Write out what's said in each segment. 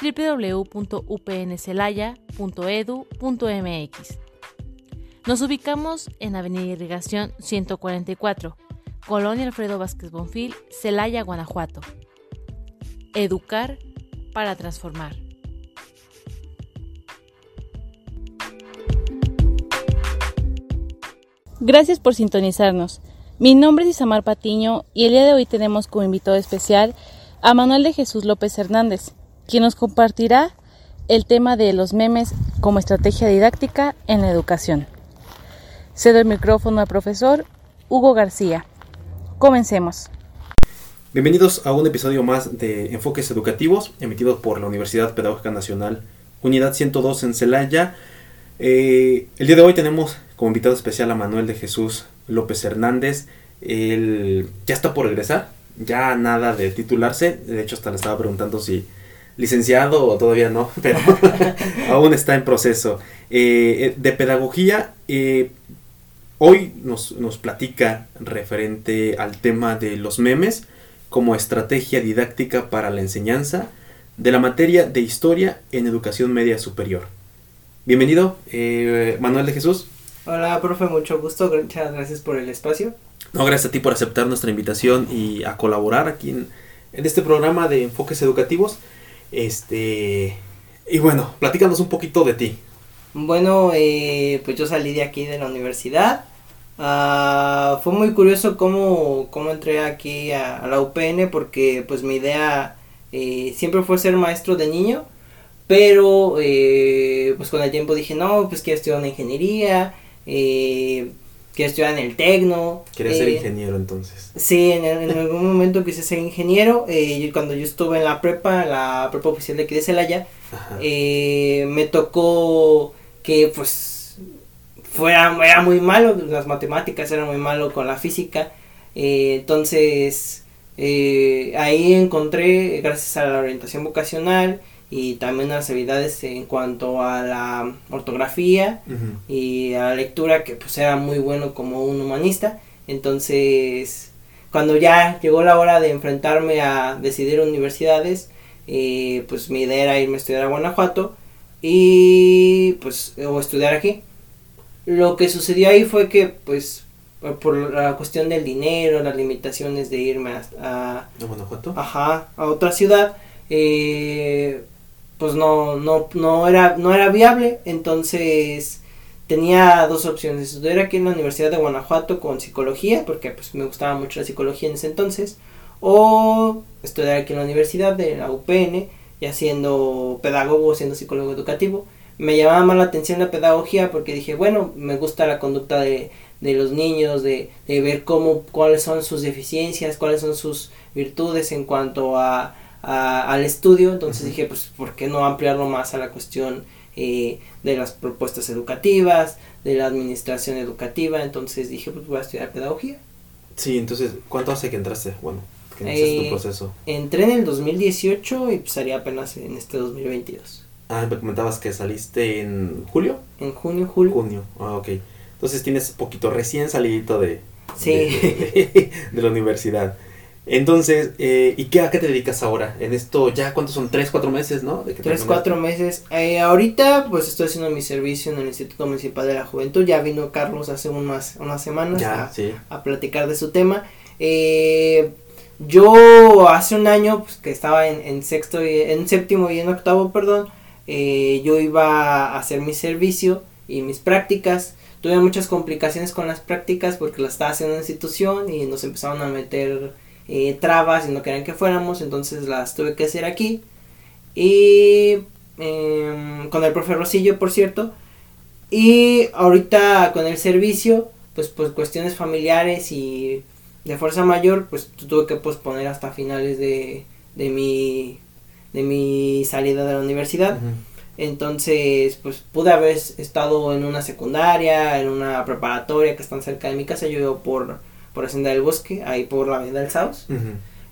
www.upncelaya.edu.mx. Nos ubicamos en Avenida Irrigación 144, Colonia Alfredo Vázquez Bonfil, Celaya, Guanajuato. Educar para transformar. Gracias por sintonizarnos. Mi nombre es Isamar Patiño y el día de hoy tenemos como invitado especial a Manuel de Jesús López Hernández, quien nos compartirá el tema de los memes como estrategia didáctica en la educación. Cedo el micrófono al profesor Hugo García. Comencemos. Bienvenidos a un episodio más de Enfoques Educativos, emitido por la Universidad Pedagógica Nacional, Unidad 102 en Celaya. Eh, el día de hoy tenemos como invitado especial a Manuel de Jesús López Hernández. Él ya está por regresar, ya nada de titularse. De hecho, hasta le estaba preguntando si licenciado o todavía no, pero aún está en proceso. Eh, eh, de pedagogía, eh, hoy nos, nos platica referente al tema de los memes como estrategia didáctica para la enseñanza de la materia de historia en educación media superior. Bienvenido, Manuel de Jesús. Hola, profe, mucho gusto. Muchas gracias por el espacio. No, gracias a ti por aceptar nuestra invitación y a colaborar aquí en, en este programa de enfoques educativos. Este. Y bueno, platícanos un poquito de ti. Bueno, eh, pues yo salí de aquí de la universidad. Ah, fue muy curioso cómo, cómo entré aquí a, la UPN porque pues mi idea eh, siempre fue ser maestro de niño. Pero eh, pues con el tiempo dije, no, pues quiero estudiar una ingeniería. Eh, quiero estudiar en el Tecno. ¿Quieres ser ingeniero entonces? Sí, en, algún momento quise ser ingeniero. Eh, cuando yo estuve en la prepa, la prepa oficial de aquí de Celaya, eh, me tocó que pues fuera era muy malo, las matemáticas eran muy malo con la física. Eh, entonces ahí encontré, gracias a la orientación vocacional, y también las habilidades en cuanto a la ortografía y a la lectura que pues era muy bueno como un humanista. Entonces cuando ya llegó la hora de enfrentarme a decidir universidades eh, pues mi idea era irme a estudiar a Guanajuato y pues o estudiar aquí. Lo que sucedió ahí fue que pues por la cuestión del dinero las limitaciones de irme a, a, Guanajuato ajá a otra ciudad eh, pues no, no, no, era, no era viable, entonces tenía dos opciones, estudiar aquí en la Universidad de Guanajuato con psicología, porque pues me gustaba mucho la psicología en ese entonces, o estudiar aquí en la Universidad de la UPN, ya siendo pedagogo, siendo psicólogo educativo. Me llamaba más la atención la pedagogía porque dije, bueno, me gusta la conducta de, de los niños, de, de ver cómo, cuáles son sus deficiencias, cuáles son sus virtudes en cuanto a al estudio, entonces dije, pues, ¿por qué no ampliarlo más a la cuestión eh, de las propuestas educativas, de la administración educativa? Entonces dije, pues voy a estudiar pedagogía. Sí, entonces, ¿cuánto hace que entraste? Bueno, que iniciaste tu eh, proceso. Entré en el 2018 y pues apenas en este 2022. Ah, me comentabas que saliste en julio. En junio, julio. Junio, ah, ok. Entonces tienes poquito recién salidito de, sí. de, de la universidad. Entonces, eh, ¿y qué, a qué te dedicas ahora? En esto, ya, ¿cuántos son? ¿Tres, cuatro meses, no? ¿De Tres, cuatro meses. Eh, ahorita, pues estoy haciendo mi servicio en el Instituto Municipal de la Juventud. Ya vino Carlos hace unas, unas semanas a, a, platicar de su tema. Eh, yo hace un año, pues, que estaba en, en sexto, y, en séptimo y en octavo, perdón, eh, yo iba a hacer mi servicio y mis prácticas. Tuve muchas complicaciones con las prácticas porque las estaba haciendo en institución y nos empezaron a meter eh, trabas y no querían que fuéramos, entonces las tuve que hacer aquí. Y em, con el profe Rosillo, por cierto. Y ahorita con el servicio, pues, pues cuestiones familiares y de fuerza mayor, pues tuve que posponer hasta finales de, de, mi, de mi salida de la universidad. Entonces, pues pude haber estado en una secundaria, en una preparatoria que están cerca de mi casa. Yo vivo por, por la senda del bosque, ahí por la avenida del Saus.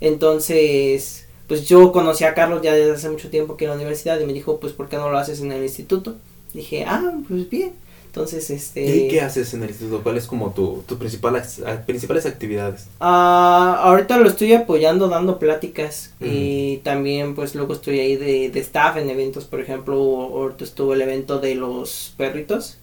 Entonces, pues yo conocí a Carlos ya desde hace mucho tiempo que en la universidad y me dijo, pues, ¿por qué no lo haces en el instituto? Dije, ah, pues bien. Entonces, este... ¿Y qué haces en el instituto? ¿Cuál es como tu, tu principal, principales actividades? Ah, ahorita lo estoy apoyando dando pláticas y también pues luego estoy ahí de, de staff en eventos, por ejemplo, ahorita estuvo el evento de los perritos.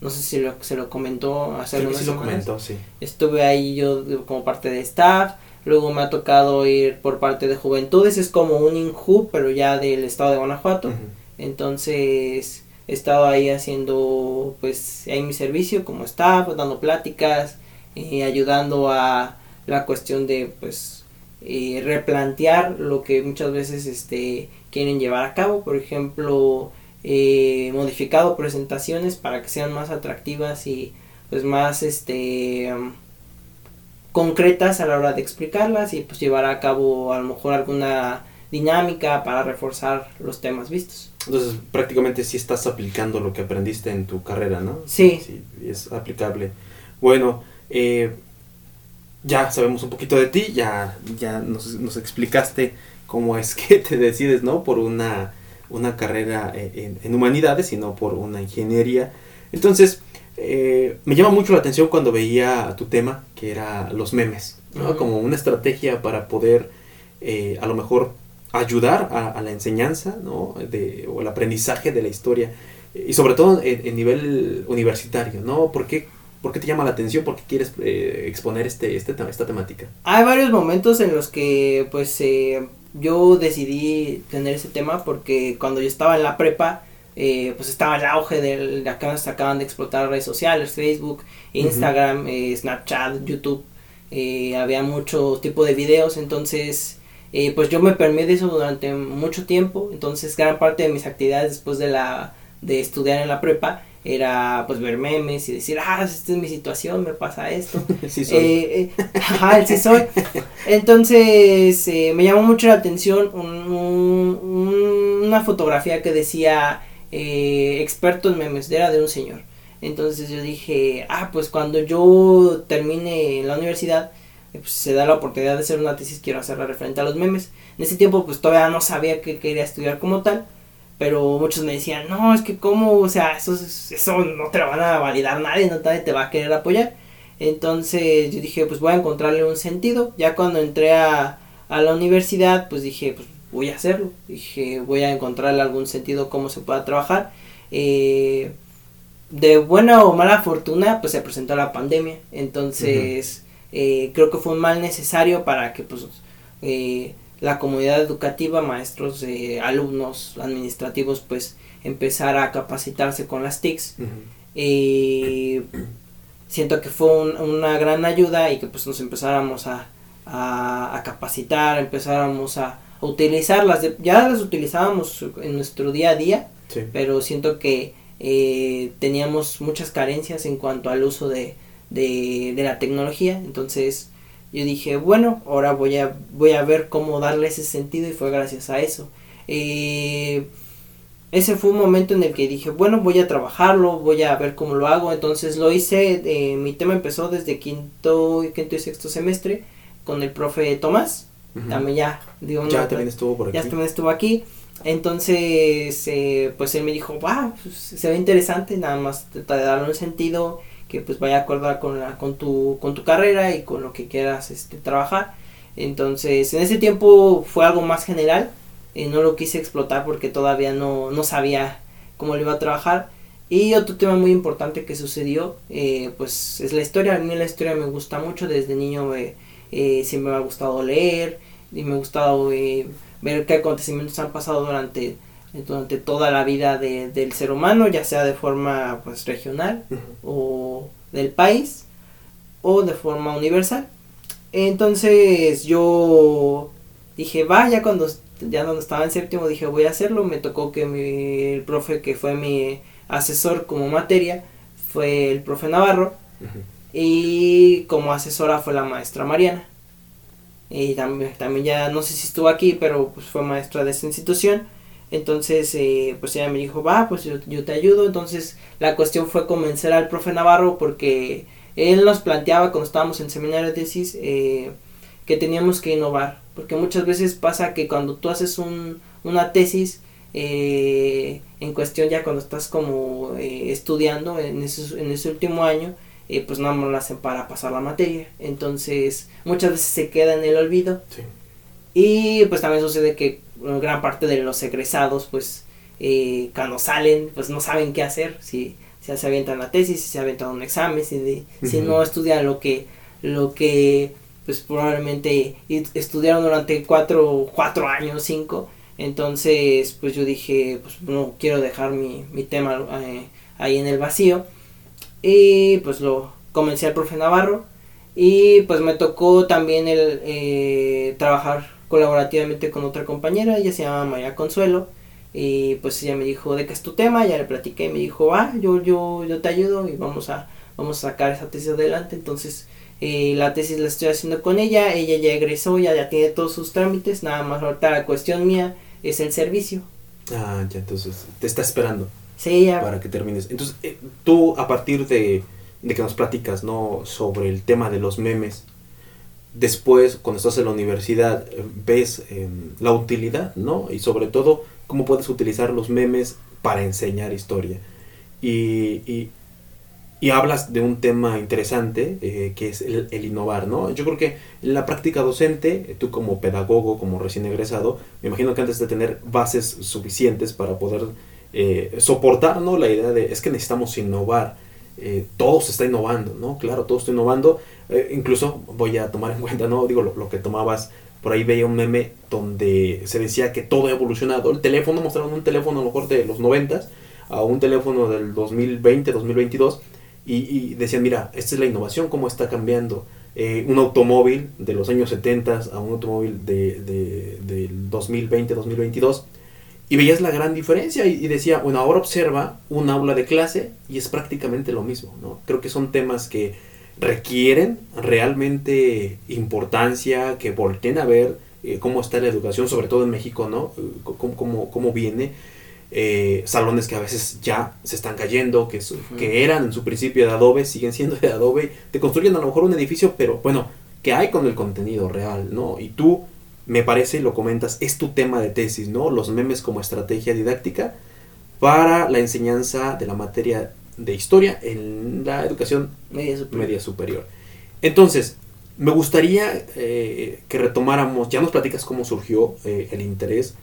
No sé si lo, se lo comentó hace sí, sí lo comentó, sí. Estuve ahí yo como parte de staff. Luego me ha tocado ir por parte de Juventudes, es como un INJU, pero ya del estado de Guanajuato. Entonces, he estado ahí haciendo pues ahí mi servicio como staff, dando pláticas, eh, ayudando a la cuestión de pues eh, replantear lo que muchas veces este quieren llevar a cabo, por ejemplo, eh, modificado presentaciones para que sean más atractivas y pues más este concretas a la hora de explicarlas y pues llevar a cabo a lo mejor alguna dinámica para reforzar los temas vistos. Entonces, prácticamente sí estás aplicando lo que aprendiste en tu carrera, ¿no? Sí. Sí, es aplicable. Bueno, eh, ya sabemos un poquito de ti, ya, ya nos, nos, explicaste cómo es que te decides, ¿no? Por una, una carrera en, en humanidades y no por una ingeniería. Entonces, eh, me llama mucho la atención cuando veía tu tema, que era los memes, ¿no? Como una estrategia para poder, eh, a lo mejor, ayudar a, la enseñanza ¿no? de, o el aprendizaje de la historia y sobre todo en, nivel universitario, ¿no? ¿Por qué, ¿Por qué, te llama la atención? ¿Por qué quieres eh, exponer este, este, esta temática? Hay varios momentos en los que pues eh, yo decidí tener ese tema porque cuando yo estaba en la prepa eh, pues estaba el auge del, de acá se acaban de explotar redes sociales, Facebook, Instagram, Snapchat, YouTube, había mucho tipo de videos, entonces eh, pues yo me permití eso durante mucho tiempo, entonces gran parte de mis actividades después de la de estudiar en la prepa era pues ver memes y decir, ah, esta es mi situación, me pasa esto. sí soy. Eh, eh, ajá, sí soy. Entonces me llamó mucho la atención una fotografía que decía experto en memes, era de un señor. Entonces yo dije, ah, pues cuando yo termine la universidad, pues, se da la oportunidad de hacer una tesis, quiero hacerla referente a los memes. En ese tiempo pues todavía no sabía que quería estudiar como tal, pero muchos me decían, no, es que cómo, o sea, eso, eso no te lo van a validar nadie, no nadie te va a querer apoyar. Entonces yo dije, pues voy a encontrarle un sentido. Ya cuando entré a, a la universidad, pues dije, pues voy a hacerlo. Dije, voy a encontrarle algún sentido cómo se pueda trabajar. Eh, de buena o mala fortuna, pues se presentó la pandemia. Entonces... Eh, creo que fue un mal necesario para que pues eh, la comunidad educativa, maestros, eh, alumnos, administrativos, pues empezara a capacitarse con las TICs. siento que fue una gran ayuda y que pues nos empezáramos a, a, capacitar, empezáramos a, utilizarlas. Ya las utilizábamos en nuestro día a día, pero siento que teníamos muchas carencias en cuanto al uso de, de, de la tecnología. Entonces yo dije, bueno, ahora voy a, voy a ver cómo darle ese sentido y fue gracias a eso. Eh, ese fue un momento en el que dije, bueno, voy a trabajarlo, voy a ver cómo lo hago. Entonces lo hice, eh, mi tema empezó desde quinto, quinto y sexto semestre con el profe Tomás. También ya, digo, ya también estuvo por aquí. Ya también estuvo aquí. Entonces, eh, pues él me dijo, wow, pues, se ve interesante, nada más trata de darle un sentido que pues vaya a acordar con, la, con, tu, con tu carrera y con lo que quieras este, trabajar. Entonces, en ese tiempo fue algo más general, eh, no lo quise explotar porque todavía no, no sabía cómo lo iba a trabajar. Y otro tema muy importante que sucedió, eh, pues es la historia. A mí la historia me gusta mucho, desde niño eh, siempre me ha gustado leer y me ha gustado ver qué acontecimientos han pasado durante durante toda la vida de, del ser humano, ya sea de forma pues regional o del país o de forma universal. Entonces yo dije, va, ya cuando ya cuando estaba en séptimo dije voy a hacerlo, me tocó que mi, el profe que fue mi asesor como materia fue el profe Navarro y como asesora fue la maestra Mariana. Y también, también ya no sé si estuvo aquí, pero pues fue maestra de esta institución Entonces, eh, pues ella me dijo, va, pues yo, yo, te ayudo. Entonces, la cuestión fue convencer al profe Navarro porque él nos planteaba cuando estábamos en seminario de tesis eh, que teníamos que innovar. Porque muchas veces pasa que cuando tú haces un, una tesis, eh, en cuestión ya cuando estás como eh, estudiando en ese, en ese último año, eh, pues nada más lo hacen para pasar la materia. Entonces, muchas veces se queda en el olvido. Sí. Y pues también sucede que gran parte de los egresados, pues eh, cuando salen, pues no saben qué hacer. Si, si se avientan la tesis, si se avientan un examen, si, de, si no estudian lo que, lo que pues probablemente estudiaron durante cuatro, cuatro años, cinco. Entonces, pues yo dije, pues no quiero dejar mi, mi tema eh, ahí en el vacío. Y pues lo comencé al profe Navarro. Y pues me tocó también el eh, trabajar colaborativamente con otra compañera, ella se llama María Consuelo. Y pues ella me dijo, ¿de qué es tu tema? Ya le platiqué y me dijo, ah, yo, yo, yo te ayudo y vamos a, vamos a sacar esa tesis adelante. Entonces, eh, la tesis la estoy haciendo con ella, ella ya egresó, ya, ya tiene todos sus trámites, nada más ahorita la cuestión mía es el servicio. Ah, ya, entonces te está esperando. Sí, ya. Para que termines. Entonces, eh, tú a partir de, de, que nos platicas, ¿no? Sobre el tema de los memes, después, cuando estás en la universidad, eh, ves eh, la utilidad, ¿no? Y sobre todo, cómo puedes utilizar los memes para enseñar historia. Y, y, y hablas de un tema interesante eh, que es el, el, innovar, ¿no? Yo creo que la práctica docente, tú como pedagogo, como recién egresado, me imagino que antes de tener bases suficientes para poder eh, soportar, ¿no? La idea de, es que necesitamos innovar, eh, todo se está innovando, ¿no? Claro, todo está innovando, eh, incluso voy a tomar en cuenta, ¿no? Digo, lo, que tomabas, por ahí veía un meme donde se decía que todo ha evolucionado, el teléfono, mostraron un teléfono a lo mejor de los 90 a un teléfono del 2020, 2022, y, y, decían, mira, esta es la innovación, cómo está cambiando. Eh, un automóvil de los años 70 a un automóvil de, de, del 2020, 2022. Y veías la gran diferencia y, y, decía, bueno, ahora observa un aula de clase y es prácticamente lo mismo. ¿no? Creo que son temas que requieren realmente importancia, que volteen a ver eh, cómo está la educación, sobre todo en México, ¿no? cómo, cómo, cómo viene eh, salones que a veces ya se están cayendo, que, su, que eran en su principio de adobe, siguen siendo de adobe, te construyen a lo mejor un edificio, pero bueno, ¿qué hay con el contenido real? ¿no? Y tú, me parece, lo comentas, es tu tema de tesis, ¿no? Los memes como estrategia didáctica para la enseñanza de la materia de historia en la educación media superior. Media superior. Entonces, me gustaría eh, que retomáramos, ya nos platicas cómo surgió eh, el interés,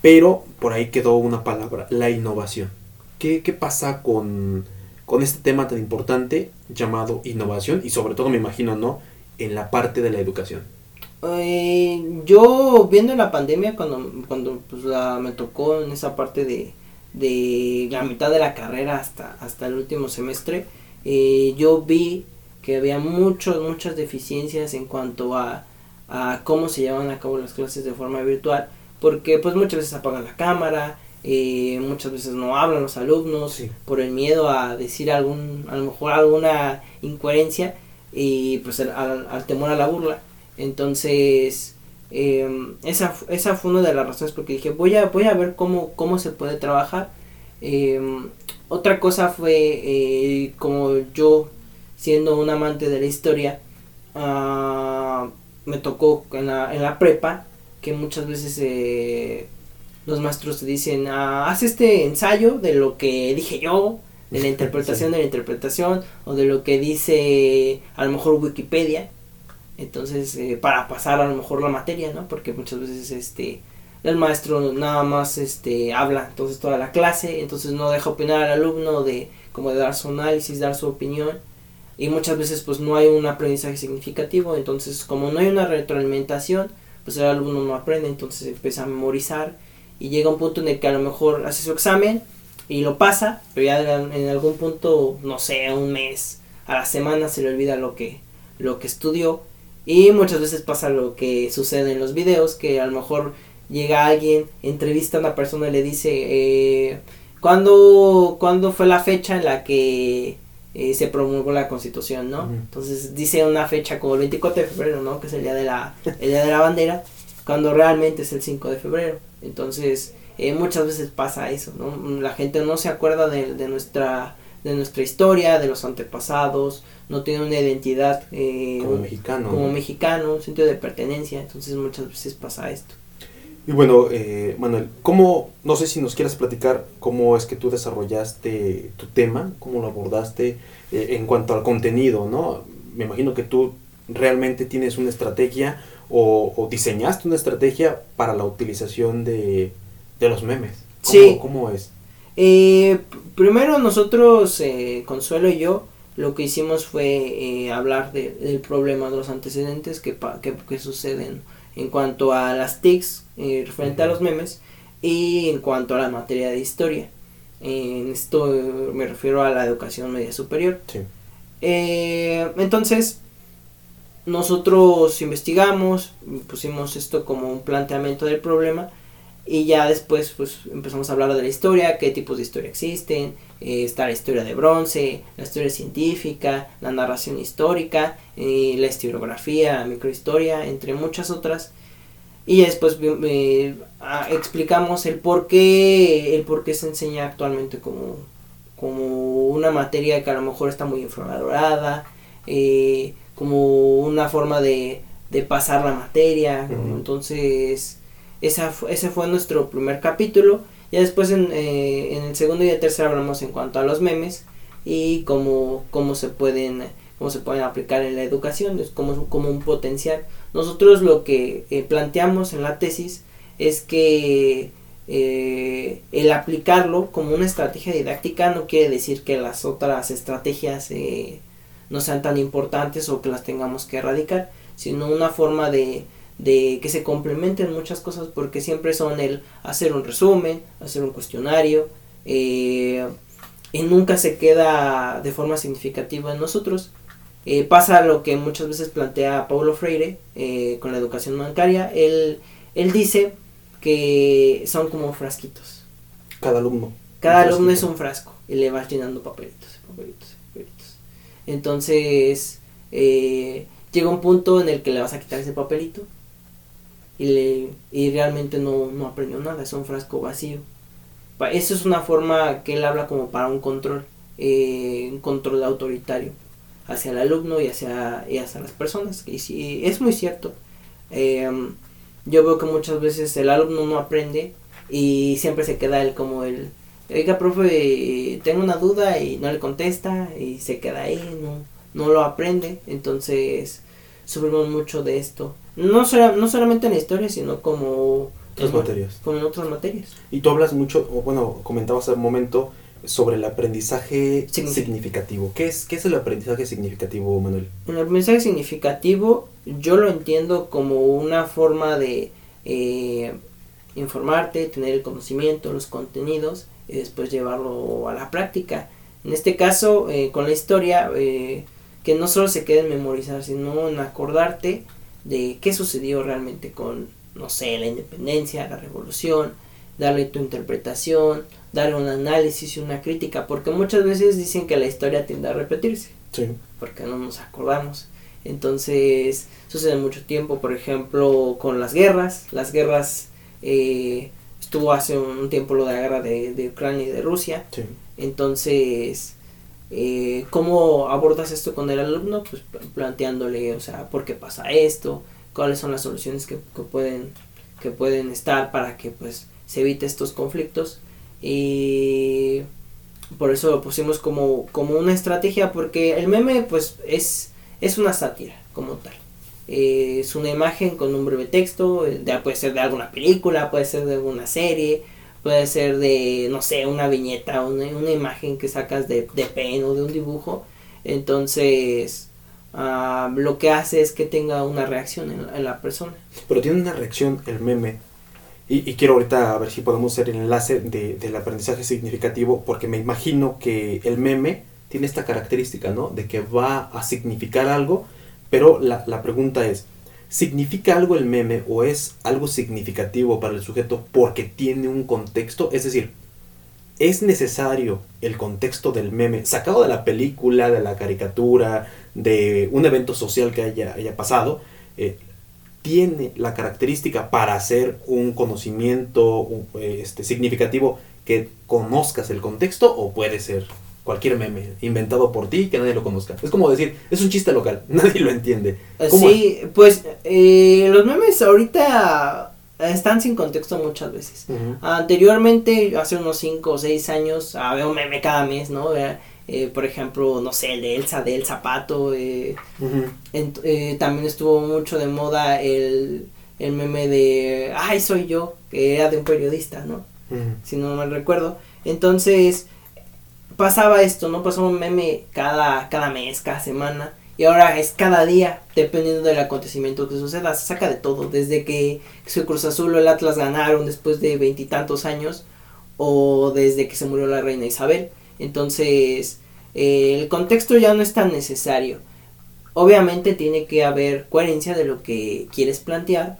pero por ahí quedó una palabra, la innovación. ¿Qué, qué pasa con, con, este tema tan importante llamado innovación? Y sobre todo me imagino, ¿no? En la parte de la educación. Eh, yo viendo la pandemia, cuando, cuando pues, la, me tocó en esa parte de, de la mitad de la carrera hasta, hasta el último semestre, eh, yo vi que había muchos, muchas deficiencias en cuanto a, a cómo se llevan a cabo las clases de forma virtual porque pues muchas veces apagan la cámara, eh, muchas veces no hablan los alumnos sí. por el miedo a decir algún, a lo mejor alguna incoherencia y pues al, al temor a la burla. Entonces, eh, esa, esa fue una de las razones porque dije, voy a, voy a ver cómo, cómo se puede trabajar. Eh, otra cosa fue, eh, como yo, siendo un amante de la historia, uh, me tocó en la, en la prepa que muchas veces eh, los maestros te dicen, ah, haz este ensayo de lo que dije yo, de la interpretación sí. de la interpretación, o de lo que dice a lo mejor Wikipedia. Entonces, eh, para pasar a lo mejor la materia, ¿no? Porque muchas veces este el maestro nada más este habla entonces toda la clase, entonces no deja opinar al alumno de como de dar su análisis, dar su opinión y muchas veces pues no hay un aprendizaje significativo, entonces como no hay una retroalimentación, pues el alumno no aprende, entonces empieza a memorizar y llega un punto en el que a lo mejor hace su examen y lo pasa, pero ya en algún punto, no sé, un mes, a la semana se le olvida lo que, lo que estudió y muchas veces pasa lo que sucede en los videos, que a lo mejor llega alguien, entrevista a una persona y le dice, eh, ¿cuándo, ¿cuándo fue la fecha en la que eh, se promulgó la constitución, ¿no? Uh -huh. Entonces dice una fecha como el 24 de febrero, ¿no? Que es el día de la, el día de la bandera. cuando realmente es el 5 de febrero. Entonces, eh, muchas veces pasa eso, ¿no? La gente no se acuerda de, de, nuestra, de nuestra historia, de los antepasados, no tiene una identidad eh, como mexicano. Como mexicano, un sentido de pertenencia, entonces muchas veces pasa esto. Y bueno, eh, Manuel, ¿cómo, no sé si nos quieras platicar cómo es que tú desarrollaste tu tema, cómo lo abordaste eh, en cuanto al contenido, ¿no? Me imagino que tú realmente tienes una estrategia o, diseñaste una estrategia para la utilización de, los memes. ¿Cómo, sí. ¿Cómo es? Eh, primero nosotros, Consuelo y yo, lo que hicimos fue hablar del problema de los antecedentes que, que, que suceden en cuanto a las TICs eh, referente a los memes y en cuanto a la materia de historia. En esto me refiero a la educación media superior. Eh, entonces, nosotros investigamos, pusimos esto como un planteamiento del problema y ya después pues empezamos a hablar de la historia, qué tipos de historia existen, eh, está la historia de bronce, la historia científica, la narración histórica, eh, la historiografía, la microhistoria, entre muchas otras. Y después ah, explicamos el por qué, el por qué se enseña actualmente como, como una materia que a lo mejor está muy infravalorada, eh, como una forma de, de pasar la materia. Entonces, esa, ese fue nuestro primer capítulo. Ya después en, eh, en, el segundo y el tercer hablamos en cuanto a los memes y cómo, cómo se pueden cómo se pueden aplicar en la educación, es como, como un potencial. Nosotros lo que eh, planteamos en la tesis es que eh, el aplicarlo como una estrategia didáctica no quiere decir que las otras estrategias no sean tan importantes o que las tengamos que erradicar, sino una forma de, de que se complementen muchas cosas porque siempre son el hacer un resumen, hacer un cuestionario eh, y nunca se queda de forma significativa en nosotros. Eh, pasa lo que muchas veces plantea Paulo Freire eh, con la educación bancaria. Él, él dice que son como frasquitos. Cada alumno. Cada alumno es un frasco y le vas llenando papelitos, papelitos, papelitos. Entonces, llega un punto en el que le vas a quitar ese papelito y, le, y realmente no, no aprendió nada, es un frasco vacío. Eso es una forma que él habla como para un control, eh, un control autoritario hacia el alumno y hacia, y hacia las personas. Y sí, es muy cierto. Em, yo veo que muchas veces el alumno no aprende y siempre se queda él como el, oiga, profe, tengo una duda y no le contesta y se queda ahí, no, no lo aprende. Entonces, sufrimos mucho de esto. No, no solamente en la historia, sino como... Otras materias. Como en otras materias. Y tú hablas mucho, o bueno, comentabas hace un momento sobre el aprendizaje significativo. ¿Qué es, ¿Qué es el aprendizaje significativo, Manuel? El aprendizaje significativo yo lo entiendo como una forma de eh, informarte, tener el conocimiento, los contenidos y después llevarlo a la práctica. En este caso, eh, con la historia, eh, que no solo se quede en memorizar, sino en acordarte de qué sucedió realmente con, no sé, la independencia, la revolución, darle tu interpretación, darle un análisis y una crítica, porque muchas veces dicen que la historia tiende a repetirse, sí. porque no nos acordamos. Entonces, sucede mucho tiempo, por ejemplo, con las guerras, las guerras, eh, estuvo hace un tiempo lo de la guerra de, de Ucrania y de Rusia, sí. entonces eh, ¿Cómo abordas esto con el alumno? Pues planteándole, o sea, ¿por qué pasa esto? ¿Cuáles son las soluciones que, pueden, que pueden estar para que pues se evite estos conflictos? Y por eso lo pusimos como, como una estrategia, porque el meme pues es, es una sátira como tal. Eh, es una imagen con un breve texto, puede ser de alguna película, puede ser de alguna serie, puede ser de, no sé, una viñeta, una, una imagen que sacas de, de pen o de un dibujo. Entonces, uh, lo que hace es que tenga una reacción en, la persona. Pero tiene una reacción el meme. Y, y quiero ahorita a ver si podemos hacer el enlace de, del aprendizaje significativo, porque me imagino que el meme tiene esta característica, ¿no? De que va a significar algo, pero la, la pregunta es, ¿Significa algo el meme o es algo significativo para el sujeto porque tiene un contexto? Es decir, ¿es necesario el contexto del meme sacado de la película, de la caricatura, de un evento social que haya, haya pasado? Eh, tiene la característica para hacer un conocimiento este, significativo que conozcas el contexto o puede ser cualquier meme inventado por ti que nadie lo conozca. Es como decir, es un chiste local, nadie lo entiende. Sí, pues eh, los memes ahorita están sin contexto muchas veces. Anteriormente, hace unos 5 o 6 años, había un meme cada mes, ¿no? Eh, por ejemplo, no sé, el de Elsa, del zapato. Eh, eh, también estuvo mucho de moda el, el, meme de, ay, soy yo, que era de un periodista, ¿no? Si no me recuerdo. Entonces, pasaba esto, ¿no? Pasaba un meme cada, cada mes, cada semana. Y ahora es cada día, dependiendo del acontecimiento que suceda. Se saca de todo, desde que su Cruz Azul o el Atlas ganaron después de veintitantos años, o desde que se murió la reina Isabel. Entonces, eh, el contexto ya no es tan necesario. Obviamente tiene que haber coherencia de lo que quieres plantear,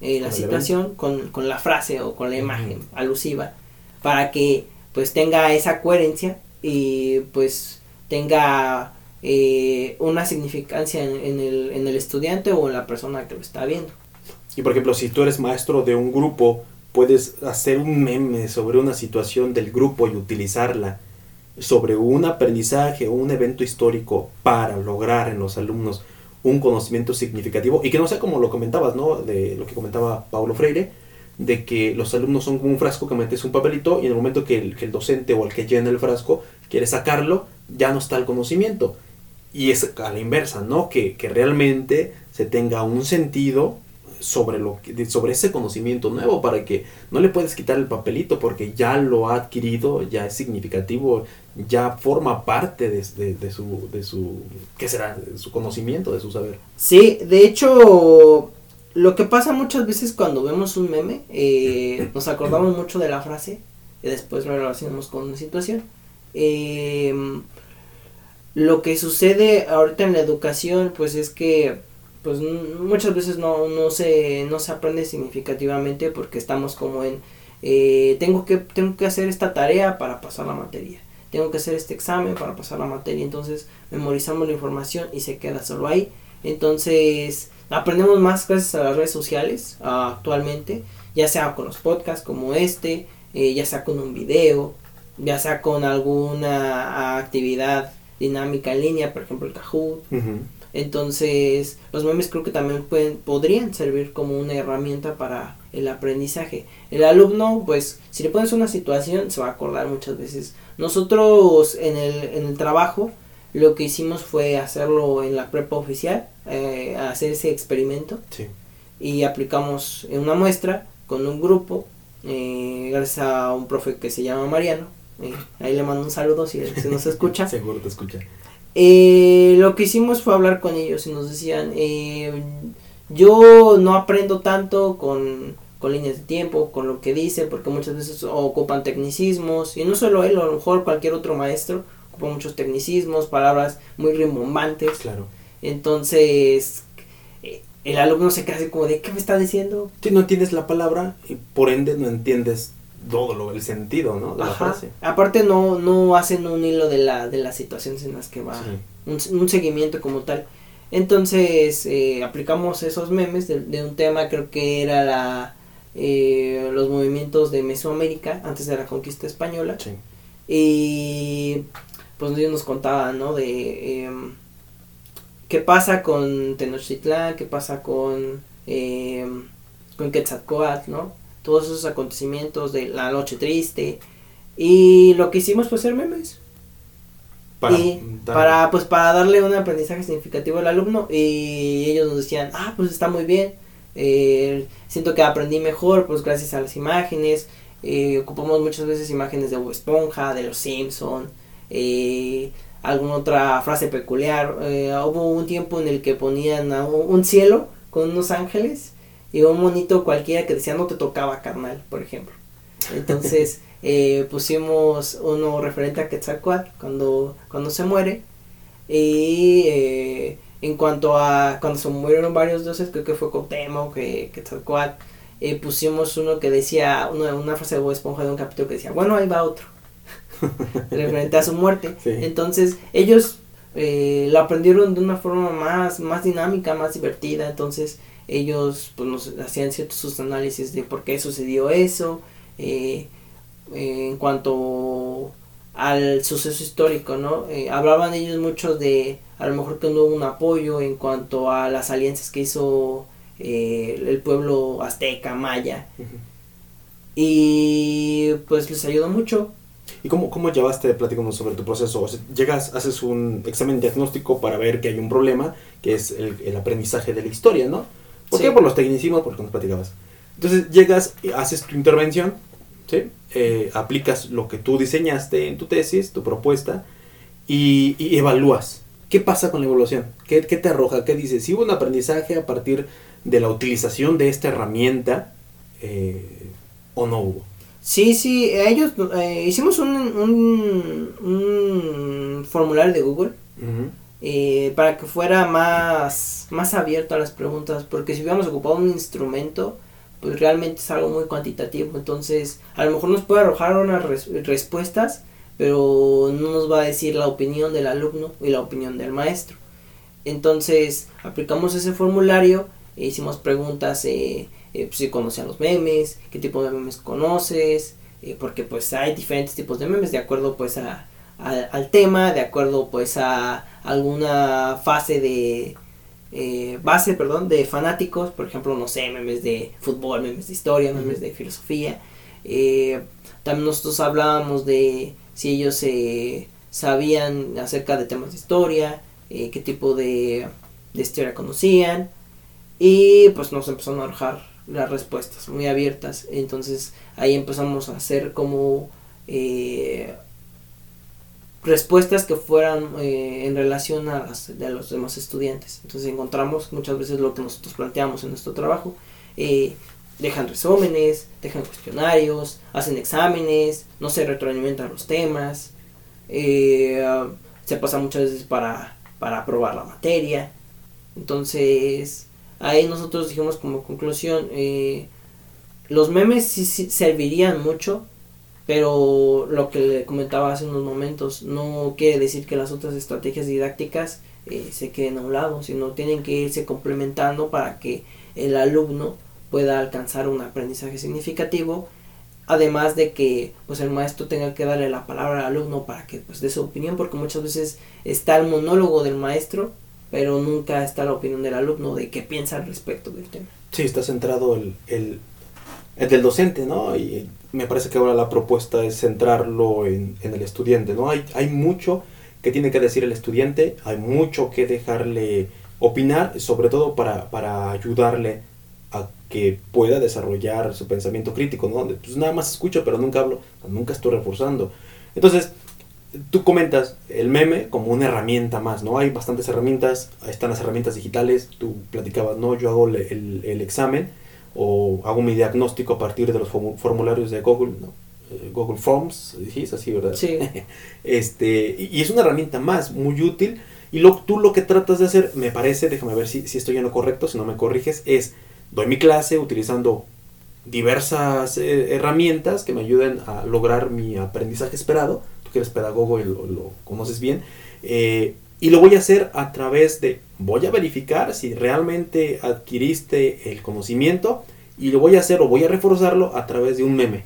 eh, la situación, con, con, la frase o con la imagen alusiva, para que pues tenga esa coherencia y pues tenga eh, una significancia en, el, en el estudiante o en la persona que lo está viendo. Y por ejemplo, si tú eres maestro de un grupo, puedes hacer un meme sobre una situación del grupo y utilizarla sobre un aprendizaje o un evento histórico para lograr en los alumnos un conocimiento significativo y que no sea como lo comentabas, ¿no? De lo que comentaba Paulo Freire, de que los alumnos son como un frasco que metes un papelito y en el momento que el, que el docente o el que llena el frasco quiere sacarlo, ya no está el conocimiento. Y es a la inversa, ¿no? Que, que realmente se tenga un sentido sobre, lo, sobre ese conocimiento nuevo para que no le puedes quitar el papelito porque ya lo ha adquirido, ya es significativo, ya forma parte de, su, de su, ¿qué será? su conocimiento, de su saber. Sí, de hecho, lo que pasa muchas veces cuando vemos un meme, eh, nos acordamos mucho de la frase y después lo relacionamos con una situación. Em, lo que sucede ahorita en la educación, pues es que pues muchas veces no, no, se, no se aprende significativamente porque estamos como en, eh, tengo, que, tengo que hacer esta tarea para pasar la materia, tengo que hacer este examen para pasar la materia, entonces memorizamos la información y se queda solo ahí. Entonces aprendemos más gracias a las redes sociales actualmente, ya sea con los podcasts como este, eh, ya sea con un video, ya sea con alguna actividad dinámica en línea, por ejemplo el Kahoot. Entonces, los memes creo que también pueden, podrían servir como una herramienta para el aprendizaje. El alumno, pues, si le pones una situación, se va a acordar muchas veces. Nosotros en el, en el trabajo, lo que hicimos fue hacerlo en la prepa oficial, eh, hacer ese experimento. Y aplicamos en una muestra con un grupo, eh, gracias a un profe que se llama Mariano. Eh, ahí le mando un saludo si, si nos escucha. Seguro te escucha. Eh, lo que hicimos fue hablar con ellos y nos decían, eh, yo no aprendo tanto con, con, líneas de tiempo, con lo que dice, porque muchas veces ocupan tecnicismos, y no solo él, a lo mejor cualquier otro maestro ocupa muchos tecnicismos, palabras muy rimbombantes. Claro. Entonces, eh, el alumno se queda así como de, ¿qué me está diciendo? Si no entiendes la palabra y por ende no entiendes todo lo, el sentido, ¿no? De la frase. Aparte no, no hacen un hilo de, la, de las situaciones en las que va, un, seguimiento como tal. Entonces eh, aplicamos esos memes de, un tema, creo que era la, eh, los movimientos de Mesoamérica antes de la conquista española. Sí. Y pues ellos nos contaban, ¿no? De em, qué pasa con Tenochtitlán, qué pasa con, eh, con Quetzalcoatl, ¿no? Todos esos acontecimientos de la noche triste. Y lo que hicimos fue hacer memes. Para, para, pues para darle un aprendizaje significativo al alumno. Y ellos nos decían, ah, pues está muy bien, eh, siento que aprendí mejor, pues gracias a las imágenes, eh, ocupamos muchas veces imágenes de Esponja, de los Simpson, eh, alguna otra frase peculiar, hubo un tiempo en el que ponían un cielo con unos ángeles y un monito cualquiera que decía no te tocaba carnal, por ejemplo. Entonces eh, pusimos uno referente a Quetzalcoatl cuando, cuando se muere y eh, en cuanto a cuando se murieron varios dioses, creo que fue Cotemo, que Quetzalcoatl, eh, pusimos uno que decía, una, una frase de Bob Esponja de un capítulo que decía, bueno, ahí va otro, referente a su muerte. Entonces ellos lo aprendieron de una forma más, más dinámica, más divertida, entonces ellos pues nos hacían ciertos sus análisis de por qué sucedió eso, eh, en cuanto al suceso histórico, ¿no? Eh, hablaban ellos mucho de a lo mejor que no hubo un apoyo en cuanto a las alianzas que hizo eh, el pueblo azteca, maya. Y pues les ayudó mucho. ¿Y cómo, cómo llevaste, platicamos sobre tu proceso? llegas, haces un examen diagnóstico para ver que hay un problema, que es el, el aprendizaje de la historia, ¿no? ¿Por qué? Por los tecnicismos, porque nos platicabas. Entonces llegas, haces tu intervención, ¿sí? Eh, aplicas lo que tú diseñaste en tu tesis, tu propuesta, y, evalúas. ¿Qué pasa con la evaluación? ¿Qué, ¿Qué, te arroja? ¿Qué dices? Si hubo un aprendizaje a partir de la utilización de esta herramienta eh, o no hubo. Sí, sí, ellos eh, hicimos un, un, un, formulario de Google eh, para que fuera más, más abierto a las preguntas, porque si hubiéramos ocupado un instrumento, pues realmente es algo muy cuantitativo, entonces a lo mejor nos puede arrojar unas respuestas, pero no nos va a decir la opinión del alumno y la opinión del maestro. Entonces aplicamos ese formulario e hicimos preguntas eh, eh, pues, si conocían los memes, qué tipo de memes conoces, porque pues hay diferentes tipos de memes de acuerdo pues a, al tema, de acuerdo pues a alguna fase de eh, base, perdón, de fanáticos, por ejemplo, no sé, memes de fútbol, memes de historia, memes de filosofía. también nosotros hablábamos de si ellos sabían acerca de temas de historia, qué tipo de, de historia conocían. Y pues nos empezaron a arrojar las respuestas muy abiertas. Entonces ahí empezamos a hacer como eh, respuestas que fueran eh, en relación a las de los demás estudiantes. Entonces encontramos muchas veces lo que nosotros planteamos en nuestro trabajo. Eh, dejan resúmenes, dejan cuestionarios, hacen exámenes, no se retroalimentan los temas, se pasa muchas veces para, para aprobar la materia. Entonces, ahí nosotros dijimos como conclusión, eh, los memes sí, servirían mucho, pero lo que le comentaba hace unos momentos, no quiere decir que las otras estrategias didácticas eh, se queden a un lado, sino tienen que irse complementando para que el alumno pueda alcanzar un aprendizaje significativo además de que pues el maestro tenga que darle la palabra al alumno para que pues dé su opinión porque muchas veces está el monólogo del maestro pero nunca está la opinión del alumno de qué piensa al respecto del tema. Sí, está centrado el, el, del docente, ¿no? Y me parece que ahora la propuesta es centrarlo en, el estudiante, ¿no? Hay, hay mucho que tiene que decir el estudiante, hay mucho que dejarle opinar, sobre todo para, para ayudarle a que pueda desarrollar su pensamiento crítico, ¿no? Pues nada más escucho, pero nunca hablo, nunca estoy reforzando. Entonces, tú comentas el meme como una herramienta más, ¿no? Hay bastantes herramientas, están las herramientas digitales, tú platicabas, ¿no? Yo hago el, examen o hago mi diagnóstico a partir de los formularios de Google, ¿no? Eh, Google Forms, ¿sí? Es así, ¿verdad? Sí. este, y es una herramienta más, muy útil. Y lo, tú lo que tratas de hacer, me parece, déjame ver si, si estoy en lo correcto, si no me corriges, es, doy mi clase utilizando diversas eh, herramientas que me ayuden a lograr mi aprendizaje esperado que eres pedagogo y lo, conoces bien. Eh, y lo voy a hacer a través de, voy a verificar si realmente adquiriste el conocimiento y lo voy a hacer o voy a reforzarlo a través de un meme.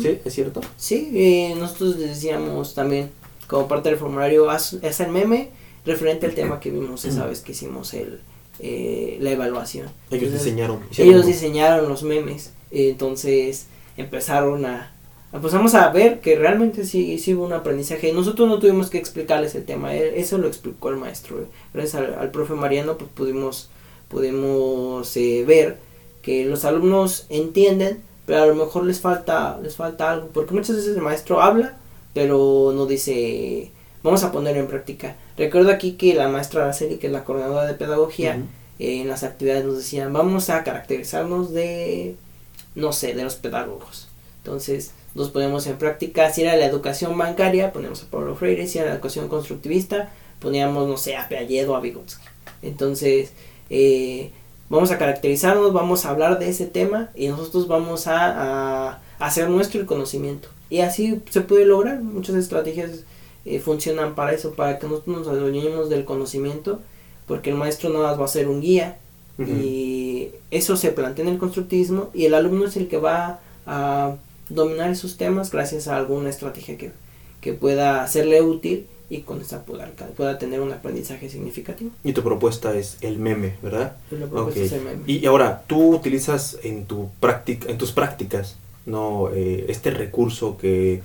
¿Sí? ¿Es cierto? Sí, eh, nosotros decíamos también, como parte del formulario, haz, el meme referente al tema que vimos esa vez que hicimos el, eh, la evaluación. Ellos diseñaron. Ellos diseñaron los memes, entonces empezaron a, empezamos a ver que realmente sí, sí hubo un aprendizaje. Nosotros no tuvimos que explicarles el tema, eso lo explicó el maestro. Gracias al, profe Mariano pues pudimos, pudimos eh, ver que los alumnos entienden, pero a lo mejor les falta, les falta algo, porque muchas veces el maestro habla, pero no dice, vamos a ponerlo en práctica. Recuerdo aquí que la maestra Araceli, que es la coordinadora de pedagogía, eh, en las actividades nos decían, vamos a caracterizarnos de, no sé, de los pedagogos. Entonces, nos ponemos en práctica. Si era la educación bancaria, ponemos a Pablo Freire. Si era la educación constructivista, poníamos, no sé, a Piaget o a Vygotsky. Entonces, eh, vamos a caracterizarnos, vamos a hablar de ese tema y nosotros vamos a, hacer nuestro conocimiento. Y así se puede lograr. Muchas estrategias eh, funcionan para eso, para que nosotros nos adueñemos del conocimiento, porque el maestro nada más va a ser un guía y eso se plantea en el constructivismo y el alumno es el que va a dominar esos temas gracias a alguna estrategia que, que pueda serle útil y con esta pueda, pueda tener un aprendizaje significativo. Y tu propuesta es el meme, ¿verdad? La propuesta es el meme. Y, ahora, tú utilizas en, tu práctica, en tus prácticas no eh, este recurso que,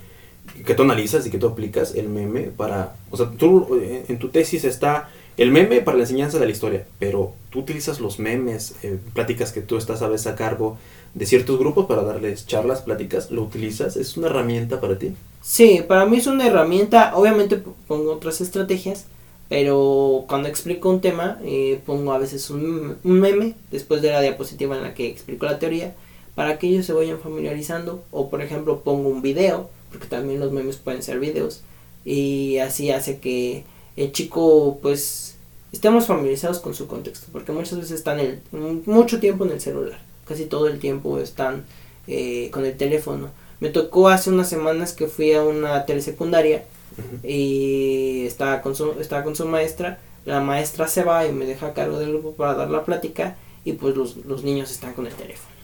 que tú analizas y que tú aplicas, el meme, para... O sea, tú eh, en tu tesis está el meme para la enseñanza de la historia, pero tú utilizas los memes, eh, pláticas que tú estás a veces a cargo de ciertos grupos para darles charlas, pláticas, ¿lo utilizas? ¿Es una herramienta para ti? Sí, para mí es una herramienta, obviamente pongo otras estrategias, pero cuando explico un tema eh, pongo a veces un, meme después de la diapositiva en la que explico la teoría para que ellos se vayan familiarizando o por ejemplo pongo un video, porque también los memes pueden ser videos y así hace que el chico pues estemos familiarizados con su contexto, porque muchas veces están el, mucho tiempo en el celular, casi todo el tiempo están eh, con el teléfono. Me tocó hace unas semanas que fui a una telesecundaria y estaba con, su, estaba con su maestra, la maestra se va y me deja a cargo del grupo para dar la plática y pues los, los niños están con el teléfono.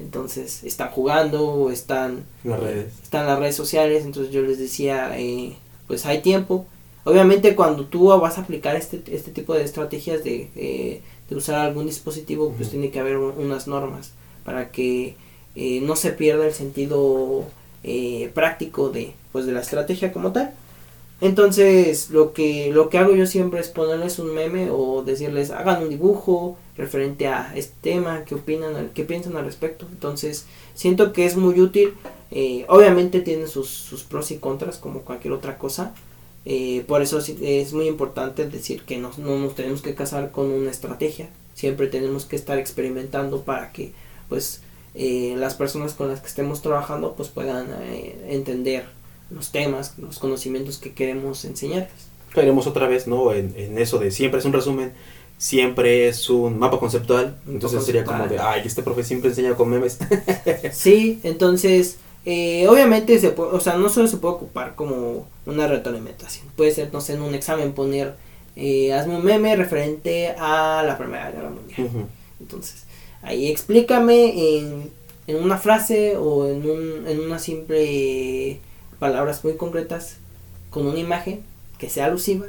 Entonces están jugando, están, las redes. están las redes sociales, entonces yo les decía, eh, pues hay tiempo, Obviamente cuando tú vas a aplicar este, este tipo de estrategias de, eh, de usar algún dispositivo, pues tiene que haber unas normas para que eh, no se pierda el sentido eh, práctico de, pues, de la estrategia como tal. Entonces lo que, lo que hago yo siempre es ponerles un meme o decirles hagan un dibujo referente a este tema, qué opinan, qué piensan al respecto. Entonces siento que es muy útil. obviamente tiene sus, sus pros y contras como cualquier otra cosa eh, por eso es muy importante decir que no, nos tenemos que casar con una estrategia. Siempre tenemos que estar experimentando para que pues eh, las personas con las que estemos trabajando pues puedan eh, entender los temas, los conocimientos que queremos enseñarles. Caeremos otra vez ¿no? En, en, eso de siempre es un resumen, siempre es un mapa conceptual. Entonces sería como de, ay, este profe siempre enseña con memes. sí, entonces eh, obviamente, se puede, o sea, no solo se puede ocupar como una retroalimentación. Puede ser, no sé, en un examen poner, eh, hazme un meme referente a la Primera Guerra Mundial. Entonces, ahí explícame en, en, una frase o en, un, en una simple palabras muy concretas con una imagen que sea alusiva.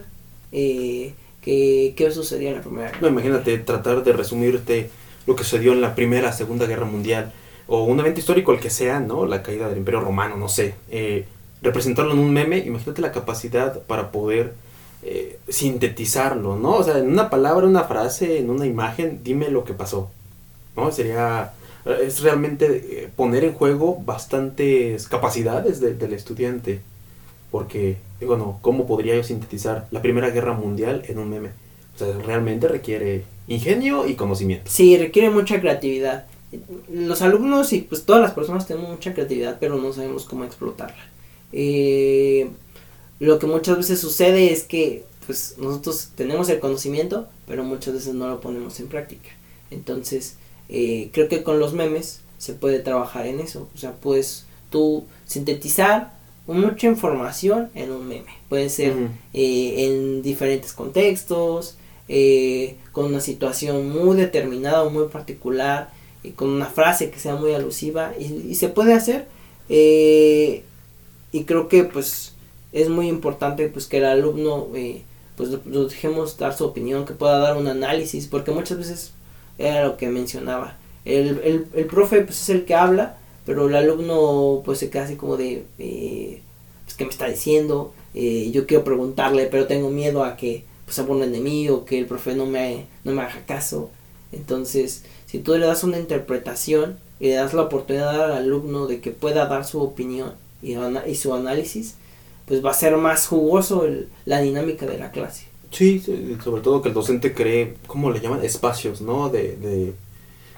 Eh, que, ¿Qué sucedió en la Primera Guerra No, imagínate tratar de resumirte lo que sucedió en la Primera, Segunda Guerra Mundial o un evento histórico, el que sea, ¿no? La caída del Imperio Romano, no sé. Eh, representarlo en un meme, imagínate la capacidad para poder eh, sintetizarlo, ¿no? O sea, en una palabra, una frase, en una imagen, dime lo que pasó, ¿no? Sería, es realmente eh, poner en juego bastantes capacidades del estudiante, porque, digo, no, ¿cómo podría yo sintetizar la Primera Guerra Mundial en un meme? O sea, realmente requiere ingenio y conocimiento. Sí, requiere mucha creatividad los alumnos y pues todas las personas tenemos mucha creatividad, pero no sabemos cómo explotarla. Eh, lo que muchas veces sucede es que pues nosotros tenemos el conocimiento, pero muchas veces no lo ponemos en práctica. Entonces, eh, creo que con los memes se puede trabajar en eso. O sea, puedes tú sintetizar mucha información en un meme. Puede ser eh, en diferentes contextos, con una situación muy determinada o muy particular con una frase que sea muy alusiva y, se puede hacer eh, y creo que pues es muy importante pues que el alumno eh, pues lo, dejemos dar su opinión que pueda dar un análisis porque muchas veces era lo que mencionaba. El, el, el profe pues es el que habla pero el alumno pues se queda así como de eh, pues qué me está diciendo yo quiero preguntarle pero tengo miedo a que pues se burlen de mí o que el profe no me no me haga caso. Entonces si tú le das una interpretación y le das la oportunidad al alumno de que pueda dar su opinión y, y su análisis, pues va a ser más jugoso la dinámica de la clase. Sí, sobre todo que el docente cree, ¿cómo le llaman? Espacios, ¿no? De, de,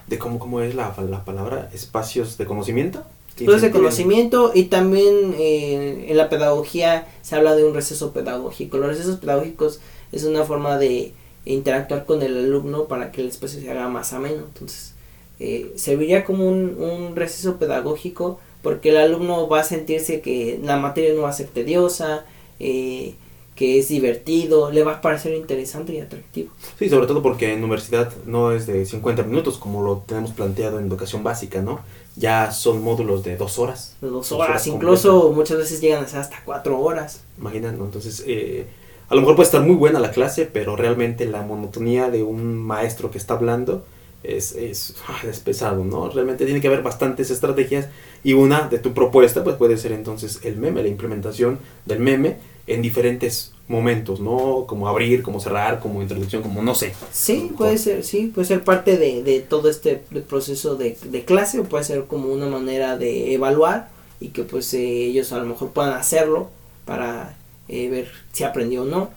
de cómo, cómo es la, la palabra, espacios de conocimiento. Espacios de conocimiento y también eh, en la pedagogía se habla de un receso pedagógico. Los recesos pedagógicos es una forma de interactuar con el alumno para que el espacio se haga más ameno. Entonces, eh, serviría como un, receso pedagógico porque el alumno va a sentirse que la materia no va a ser tediosa, eh, que es divertido, le va a parecer interesante y atractivo. Sí, sobre todo porque en universidad no es de 50 minutos como lo tenemos planteado en educación básica, ¿no? Ya son módulos de dos horas. De dos horas, incluso muchas veces llegan a ser hasta cuatro horas. Imagínate, ¿no? Entonces, eh, a lo mejor puede estar muy buena la clase, pero realmente la monotonía de un maestro que está hablando es, es, ah, es, pesado, ¿no? Realmente tiene que haber bastantes estrategias y una de tu propuesta pues puede ser entonces el meme, la implementación del meme en diferentes momentos, ¿no? Como abrir, como cerrar, como introducción, como no sé. Sí, puede ser, sí, puede ser parte de, de todo este proceso de, de, clase o puede ser como una manera de evaluar y que pues eh, ellos a lo mejor puedan hacerlo para eh, ver si aprendió o no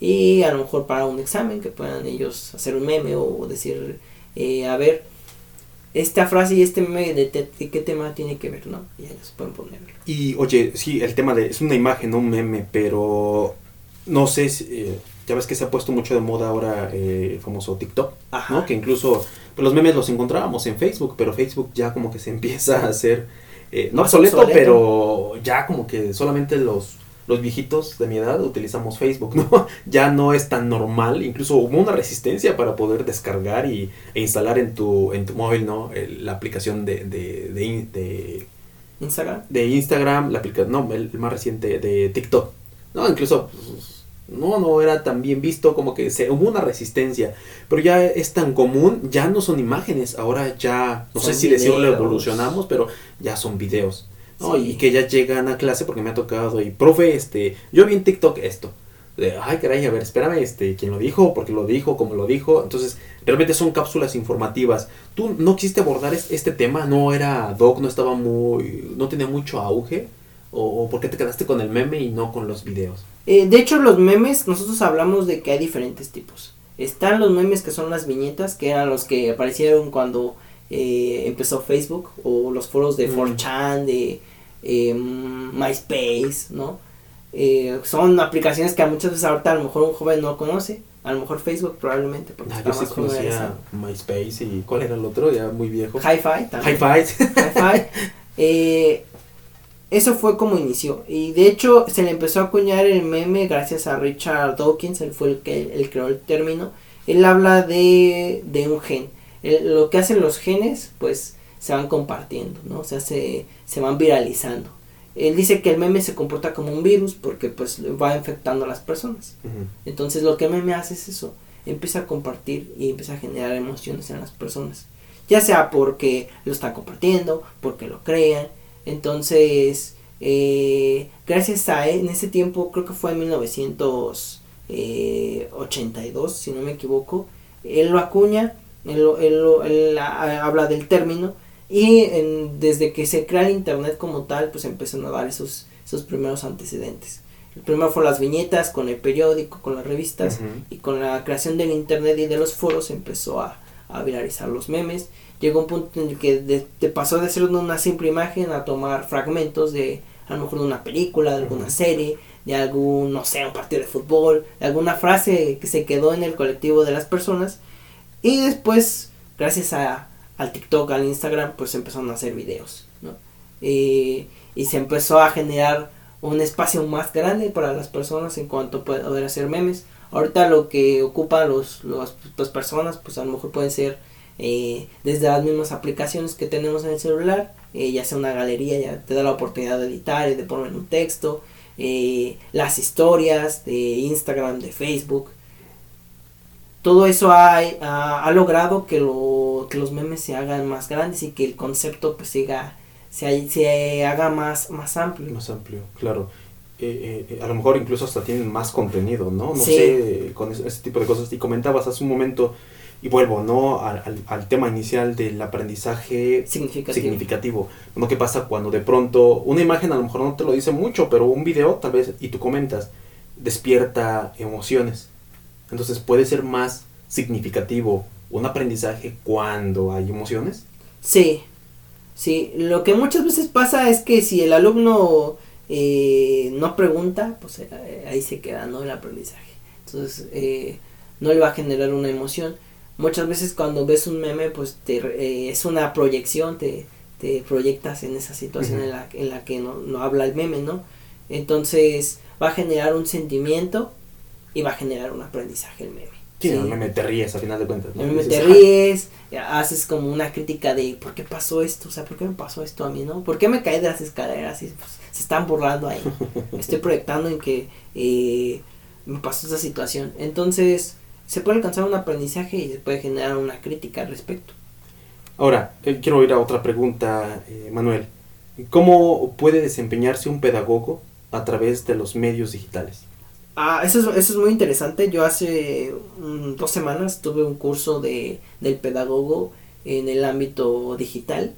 y a lo mejor para un examen que puedan ellos hacer un meme o decir, eh, a ver, esta frase y este meme de, qué tema tiene que ver, ¿no? Y ellos pueden ponerlo. Y oye, sí, el tema de, es una imagen, no un meme, pero no sé si, eh, ya ves que se ha puesto mucho de moda ahora el famoso TikTok, ¿no? Que incluso pues, los memes los encontrábamos en Facebook, pero Facebook ya como que se empieza a hacer, eh, no obsoleto, pero ya como que solamente los, los viejitos de mi edad utilizamos Facebook, ¿no? Ya no es tan normal, incluso hubo una resistencia para poder descargar y, e instalar en tu, en tu móvil, ¿no? la aplicación de, de, de, Instagram. De Instagram, la aplicación, no, el, más reciente de TikTok. No, incluso pues, no, no era tan bien visto, como que se, hubo una resistencia, pero ya es tan común, ya no son imágenes, ahora ya, no sé si decirlo evolucionamos, pero ya son videos, ¿no? Y que ya llegan a clase porque me ha tocado, y profe, este, yo vi en TikTok esto, de, ay caray, a ver, espérame, este, quién lo dijo, porque lo dijo, cómo lo dijo, entonces, realmente son cápsulas informativas. ¿Tú no quisiste abordar este tema? ¿No era doc, no estaba muy, no tenía mucho auge? ¿O, o por qué te quedaste con el meme y no con los videos? Eh, de hecho, los memes, nosotros hablamos de que hay diferentes tipos. Están los memes que son las viñetas, que eran los que aparecieron cuando eh, empezó Facebook, o los foros de 4chan, de em, MySpace, ¿no? Eh, son aplicaciones que a muchas veces ahorita a lo mejor un joven no conoce. A lo mejor Facebook probablemente. Porque ah, yo sí conocía MySpace y ¿cuál era el otro? Ya muy viejo. Hi-Fi también. Hi-Fi. Hi-Fi. eh, eso fue como inició. Y de hecho se le empezó a acuñar el meme gracias a Richard Dawkins, él fue el que el creó el término. Él habla de, de un gen. lo que hacen los genes, pues se van compartiendo, ¿no? O sea, se, se van viralizando. Él dice que el meme se comporta como un virus porque pues va infectando a las personas. Entonces lo que el meme hace es eso, empieza a compartir y empieza a generar emociones en las personas. Ya sea porque lo están compartiendo, porque lo crean, entonces, eh, gracias a él, en ese tiempo, creo que fue en 1982, si no me equivoco, él lo acuña, él, él, habla del término y desde que se crea el Internet como tal, pues empezó a dar esos, esos primeros antecedentes. El primero fue las viñetas con el periódico, con las revistas y con la creación del Internet y de los foros empezó a, a viralizar los memes llegó un punto en el que te pasó de ser una simple imagen a tomar fragmentos de a lo mejor de una película, de alguna serie, de algún, no sé, un partido de fútbol, de alguna frase que se quedó en el colectivo de las personas. Y después, gracias a, al TikTok, al Instagram, pues empezaron a hacer videos, ¿no? y se empezó a generar un espacio más grande para las personas en cuanto a poder hacer memes. Ahorita lo que ocupan los, las personas, pues a lo mejor pueden ser eh, desde las mismas aplicaciones que tenemos en el celular, eh, ya sea una galería, ya te da la oportunidad de editar y de poner un texto, eh, las historias de Instagram, de Facebook. Todo eso ha, ha, logrado que, lo, que los memes se hagan más grandes y que el concepto pues siga, se, se haga más, más amplio. Más amplio, claro. a lo mejor incluso hasta tienen más contenido, ¿no? No sé, con ese, ese, tipo de cosas. Y comentabas hace un momento y vuelvo, ¿no? Al, al, tema inicial del aprendizaje significativo. significativo. ¿No? ¿Qué pasa cuando de pronto una imagen a lo mejor no te lo dice mucho, pero un video tal vez, y tú comentas, despierta emociones? Entonces, ¿puede ser más significativo un aprendizaje cuando hay emociones? Sí, sí. Lo que muchas veces pasa es que si el alumno eh, no pregunta, pues eh, ahí se queda, ¿no? El aprendizaje. Entonces, eh, no le va a generar una emoción muchas veces cuando ves un meme, pues te, eh, es una proyección, te, te, proyectas en esa situación en, la, en la que no, no, habla el meme, ¿no? Entonces va a generar un sentimiento y va a generar un aprendizaje el meme. Sí, el meme te ríes a final de cuentas. El meme te ríes, haces como una crítica de por qué pasó esto, o sea, por qué me pasó esto a mí, ¿no? ¿Por qué me caí de las escaleras? Y pues, se están burlando ahí. estoy proyectando en que eh, me pasó esa situación. Entonces, se puede alcanzar un aprendizaje y se puede generar una crítica al respecto. Ahora, eh, quiero ir a otra pregunta, eh, Manuel. ¿Cómo puede desempeñarse un pedagogo a través de los medios digitales? Ah, eso es, eso es muy interesante. Yo hace mm, dos semanas tuve un curso de, del pedagogo en el ámbito digital.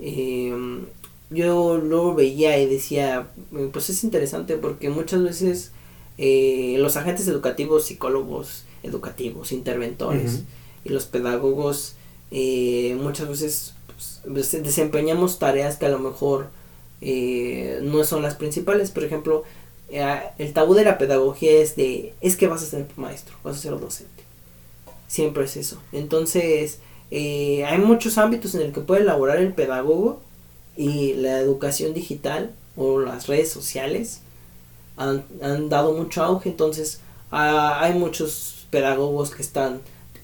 Em, yo lo veía y decía, eh, pues es interesante porque muchas veces eh, los agentes educativos, psicólogos educativos, interventores y los pedagogos eh, muchas veces pues, desempeñamos tareas que a lo mejor no son las principales. Por ejemplo, eh, el tabú de la pedagogía es de, es que vas a ser maestro, vas a ser docente. Siempre es eso. Entonces, eh, hay muchos ámbitos en el que puede elaborar el pedagogo y la educación digital o las redes sociales han, dado mucho auge. Entonces, hay muchos pedagogos que están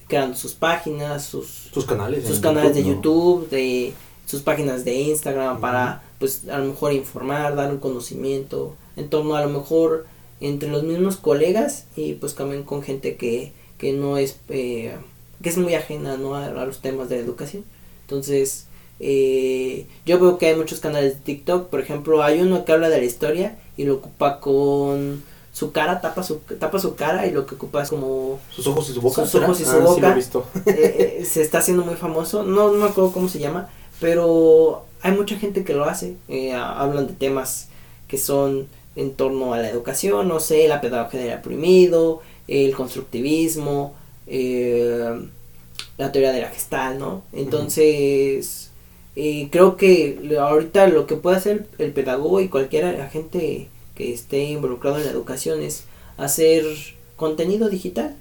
creando sus páginas, sus, sus canales, sus canales de YouTube, de sus páginas de Instagram para, pues, a lo mejor informar, dar un conocimiento en torno a lo mejor entre los mismos colegas y pues también con gente que, que no es eh, que es muy ajena ¿no? a, los temas de la educación. Entonces eh, yo veo que hay muchos canales de TikTok. Por ejemplo hay uno que habla de la historia y lo ocupa con su cara tapa su tapa su cara y lo que ocupa es como sus ojos y su boca. sus ojos y su boca. eh, se está haciendo muy famoso. No, no me acuerdo cómo se llama pero hay mucha gente que lo hace hablan de temas que son en torno a la educación, no sé, la pedagogía del oprimido, el constructivismo, eh, la teoría de la gestal, ¿no? Entonces, eh, creo que ahorita lo que puede hacer el pedagogo y cualquier agente que esté involucrado en la educación es hacer contenido digital.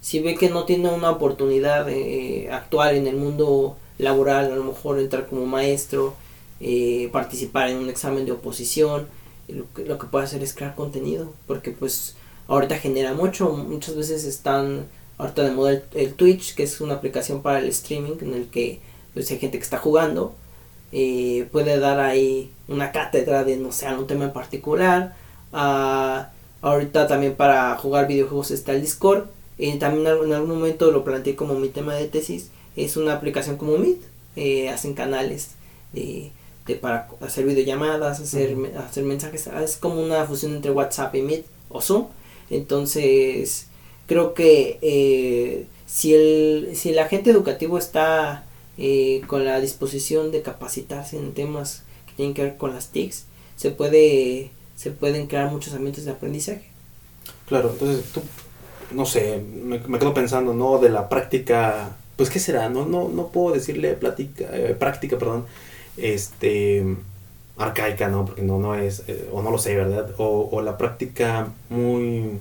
Si ve que no tiene una oportunidad eh, actual en el mundo laboral, a lo mejor entrar como maestro, participar en un examen de oposición, lo que, lo que puede hacer es crear contenido, porque pues ahorita genera mucho, muchas veces están ahorita de moda el, Twitch, que es una aplicación para el streaming en el que pues, hay gente que está jugando, eh, puede dar ahí una cátedra de no sé, un tema en particular, ah, ahorita también para jugar videojuegos está el Discord, y también en algún momento lo planteé como mi tema de tesis, es una aplicación como Meet, eh, hacen canales de para hacer videollamadas, hacer, hacer mensajes, es como una fusión entre WhatsApp y Meet o Zoom. Entonces, creo que eh, si, el, si el agente educativo está eh, con la disposición de capacitarse en temas que tienen que ver con las TICs, se, puede, se pueden crear muchos ambientes de aprendizaje. Claro, entonces tú, no sé, me, me quedo pensando, ¿no? De la práctica, pues ¿qué será? No, no, no puedo decirle plática, eh, práctica, perdón, este arcaica, ¿no? Porque no, no es, eh, o no lo sé, ¿verdad? O, o, la práctica muy,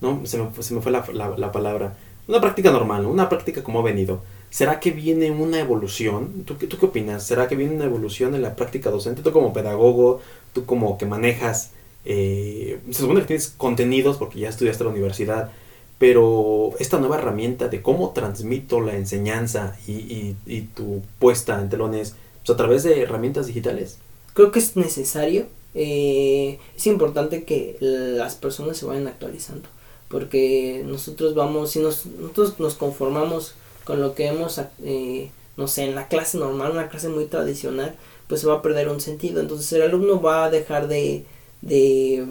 ¿no? Se me, se me fue la, la, palabra. Una práctica normal, una práctica como ha venido. ¿Será que viene una evolución? ¿Tú, ¿Tú qué opinas? ¿Será que viene una evolución en la práctica docente? Tú como pedagogo, tú como que manejas, eh, se supone que tienes contenidos porque ya estudiaste la universidad, pero esta nueva herramienta de cómo transmito la enseñanza y, tu puesta en telones a través de herramientas digitales. Creo que es necesario, eh, es importante que las personas se vayan actualizando, porque nosotros vamos, si nos, nosotros nos conformamos con lo que hemos, eh, no sé, en la clase normal, una clase muy tradicional, pues se va a perder un sentido, entonces el alumno va a dejar de, de,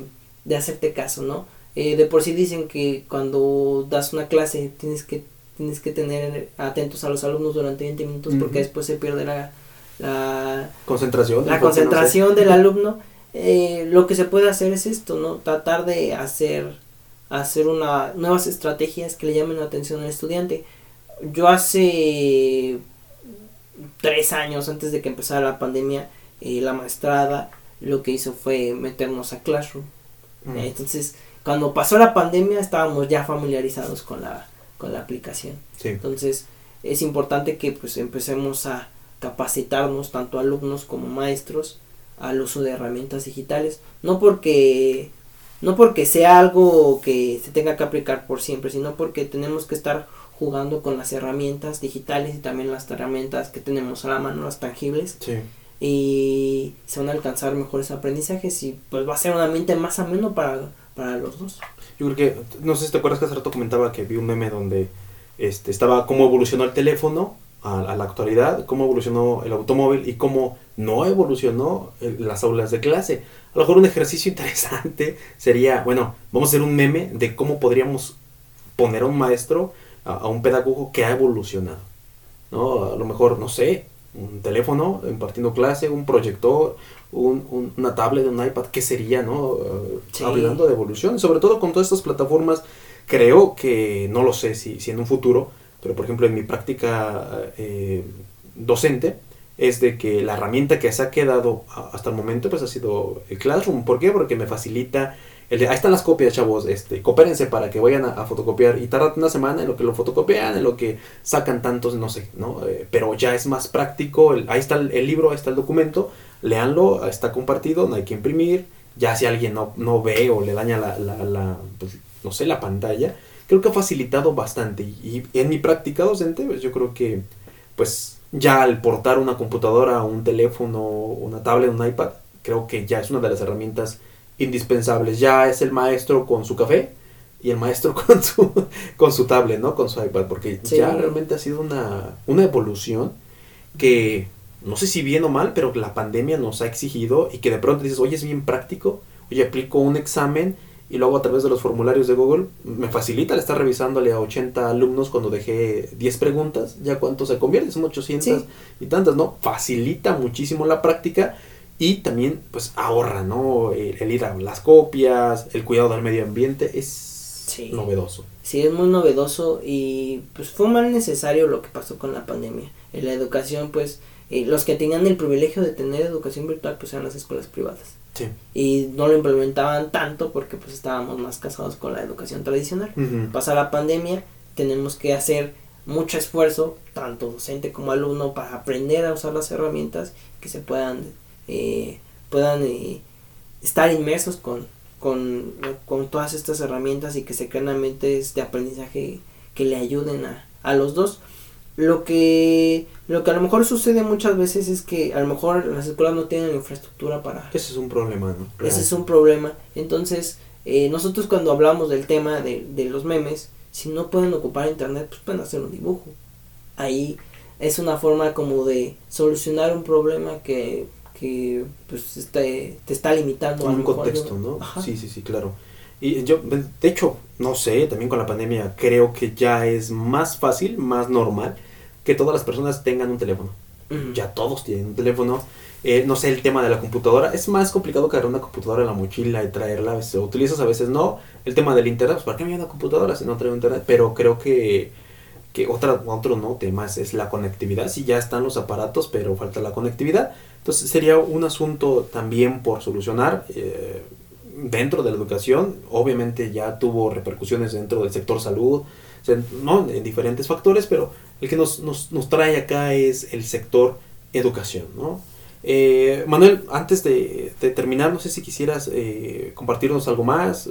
de hacerte caso, ¿no? Eh, de por sí dicen que cuando das una clase tienes que tienes que tener atentos a los alumnos durante 20 minutos porque después se pierde la, la concentración, la concentración del alumno, eh, lo que se puede hacer es esto, ¿no? Tratar de hacer, hacer una, nuevas estrategias que le llamen la atención al estudiante. Yo hace tres años antes de que empezara la pandemia, eh, la maestrada lo que hizo fue meternos a Classroom. Mm. entonces, cuando pasó la pandemia estábamos ya familiarizados con la, con la aplicación. Entonces, es importante que pues empecemos a, capacitarnos, tanto alumnos como maestros, al uso de herramientas digitales. No porque no porque sea algo que se tenga que aplicar por siempre, sino porque tenemos que estar jugando con las herramientas digitales y también las herramientas que tenemos a la mano, las tangibles. Y se van a alcanzar mejores aprendizajes y pues va a ser un ambiente más ameno para, para los dos. Yo creo que, no sé si te acuerdas que hace rato comentaba que vi un meme donde este, estaba cómo evolucionó el teléfono a, la actualidad, cómo evolucionó el automóvil y cómo no evolucionó las aulas de clase. A lo mejor un ejercicio interesante sería, bueno, vamos a hacer un meme de cómo podríamos poner a un maestro, a, un pedagogo que ha evolucionado. ¿no? A lo mejor, no sé, un teléfono impartiendo clase, un proyector, un, una tablet, un iPad, ¿qué sería, no? Hablando de evolución, sobre todo con todas estas plataformas, creo que, no lo sé si, si en un futuro, pero por ejemplo en mi práctica eh, docente, es de que la herramienta que se ha quedado hasta el momento pues ha sido el Classroom. ¿Por qué? Porque me facilita el de, ahí están las copias, chavos, este, coopérense para que vayan a, fotocopiar y tardan una semana en lo que lo fotocopian, en lo que sacan tantos, no sé, ¿no? Eh, pero ya es más práctico, ahí está el, libro, ahí está el documento, leanlo, está compartido, no hay que imprimir, ya si alguien no, no ve o le daña la, la, la pues, no sé, la pantalla, creo que ha facilitado bastante. Y, en mi práctica docente, pues yo creo que, pues ya al portar una computadora, un teléfono, una tablet, un iPad, creo que ya es una de las herramientas indispensables. Ya es el maestro con su café y el maestro con su, con su tablet, ¿no? Con su iPad, porque ya realmente ha sido una, una evolución que no sé si bien o mal, pero la pandemia nos ha exigido y que de pronto dices, oye, es bien práctico, oye, aplico un examen y luego a través de los formularios de Google me facilita el estar revisándole a 80 alumnos cuando dejé 10 preguntas, ya cuánto se convierte, son 800 y tantas, ¿no? Facilita muchísimo la práctica y también pues ahorra, ¿no? El, ir a las copias, el cuidado del medio ambiente es novedoso. Sí, es muy novedoso y pues fue mal necesario lo que pasó con la pandemia. En la educación pues eh, los que tenían el privilegio de tener educación virtual pues eran las escuelas privadas y no lo implementaban tanto porque pues estábamos más casados con la educación tradicional. Pasa la pandemia, tenemos que hacer mucho esfuerzo, tanto docente como alumno, para aprender a usar las herramientas que se puedan, eh, puedan eh, estar inmersos con, con, con, todas estas herramientas y que se crean ambientes de aprendizaje que le ayuden a, a los dos. Lo que, lo que a lo mejor sucede muchas veces es que a lo mejor las escuelas no tienen infraestructura para... Ese es un problema, ¿no? Ese es un problema. Entonces, eh, nosotros cuando hablamos del tema de, de los memes, si no pueden ocupar internet, pues pueden hacer un dibujo. Ahí es una forma como de solucionar un problema que, que pues este, te está limitando. a un contexto, ¿no? Sí, sí, sí, claro. Y yo, de hecho, no sé, también con la pandemia creo que ya es más fácil, más normal que todas las personas tengan un teléfono. Ya todos tienen un teléfono. Eh, no sé, el tema de la computadora. Es más complicado cargar una computadora en la mochila y traerla. A veces utilizas, a veces no. El tema del internet, pues ¿para qué me una computadora si no traigo internet? Pero creo que, que otra, otro no tema es, la conectividad. Sí, ya están los aparatos, pero falta la conectividad. Entonces sería un asunto también por solucionar. Eh, dentro de la educación, obviamente ya tuvo repercusiones dentro del sector salud, ¿no? en diferentes factores, pero el que nos, nos, nos trae acá es el sector educación, ¿no? Eh, Manuel, antes de, terminar, no sé si quisieras eh, compartirnos algo más.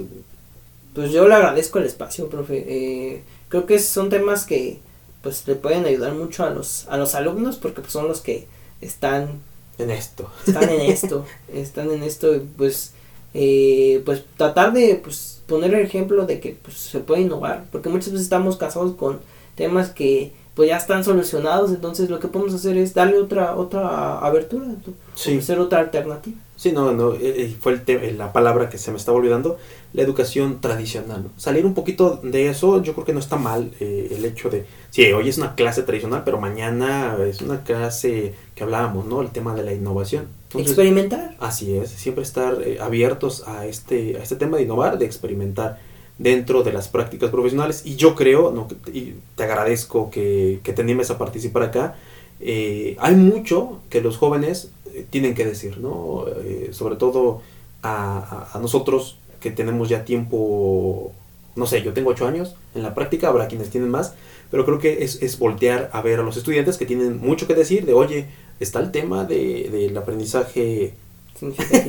Pues yo le agradezco el espacio, profe. Eh, creo que son temas que pues le pueden ayudar mucho a los, a los alumnos porque pues, son los que están en esto. Están en esto, están en esto, pues, pues tratar de pues, poner el ejemplo de que pues, se puede innovar, porque muchas veces estamos casados con temas que pues ya están solucionados, entonces lo que podemos hacer es darle otra otra abertura, sí. ofrecer otra alternativa. Sí, no, no, eh, eh, fue el eh, la palabra que se me estaba olvidando, la educación tradicional. Salir un poquito de eso, yo creo que no está mal el hecho de, sí, hoy es una clase tradicional, pero mañana es una clase que hablábamos, ¿no? El tema de la innovación. experimentar. Así es, siempre estar abiertos a este, a este tema de innovar, de experimentar dentro de las prácticas profesionales y yo creo, no, y te agradezco que, que te animes a participar acá, eh, hay mucho que los jóvenes eh, tienen que decir, ¿no? Eh, sobre todo a, a, nosotros que tenemos ya tiempo, no sé, yo tengo ocho años en la práctica, habrá quienes tienen más, pero creo que es, es voltear a ver a los estudiantes que tienen mucho que decir de, oye, está el tema de, del aprendizaje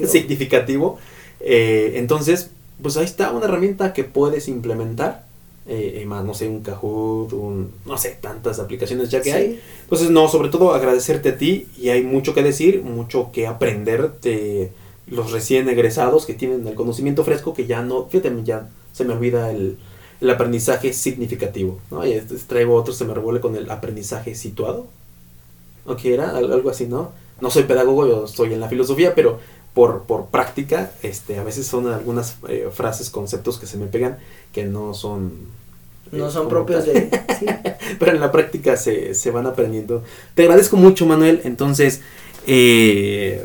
significativo. Eh, entonces, pues ahí está una herramienta que puedes implementar. Eh, más, no sé, un Kahoot, un, no sé, tantas aplicaciones ya que hay. Entonces, no, sobre todo agradecerte a ti y hay mucho que decir, mucho que aprender de los recién egresados que tienen el conocimiento fresco que ya no, fíjate, ya se me olvida el, el aprendizaje significativo, ¿no? Y este, traigo otro, se me revuelve con el aprendizaje situado, ¿o qué era? Algo así, ¿no? No soy pedagogo, yo estoy en la filosofía, pero por, por práctica, este, a veces son algunas eh, frases, conceptos que se me pegan que no son... no eh, son propios de... pero en la práctica se, se, van aprendiendo. Te agradezco mucho, Manuel. Entonces, eh,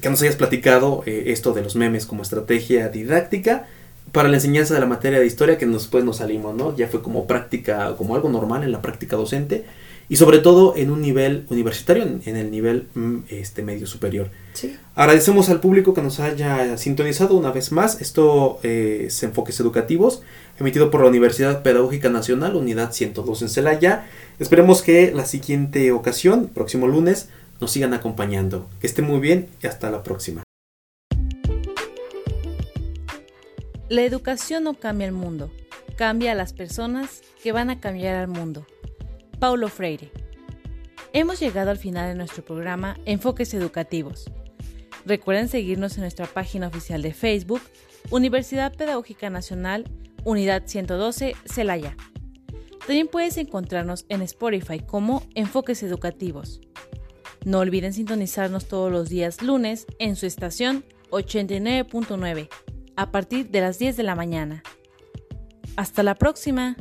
que nos hayas platicado esto de los memes como estrategia didáctica para la enseñanza de la materia de historia que después nos salimos, ¿no? Ya fue como práctica, como algo normal en la práctica docente y sobre todo en un nivel universitario, en, el nivel mm, este, medio superior. Sí. Agradecemos al público que nos haya sintonizado una vez más. Esto eh, es Enfoques Educativos, emitido por la Universidad Pedagógica Nacional, Unidad 102 en Celaya. Esperemos que la siguiente ocasión, próximo lunes, nos sigan acompañando. Que estén muy bien y hasta la próxima. La educación no cambia el mundo, cambia a las personas que van a cambiar al mundo. Paulo Freire. Hemos llegado al final de nuestro programa Enfoques Educativos. Recuerden seguirnos en nuestra página oficial de Facebook, Universidad Pedagógica Nacional, Unidad 112, Celaya. También puedes encontrarnos en Spotify como Enfoques Educativos. No olviden sintonizarnos todos los días lunes en su estación 89.9 a partir de las 10 de la mañana. Hasta la próxima.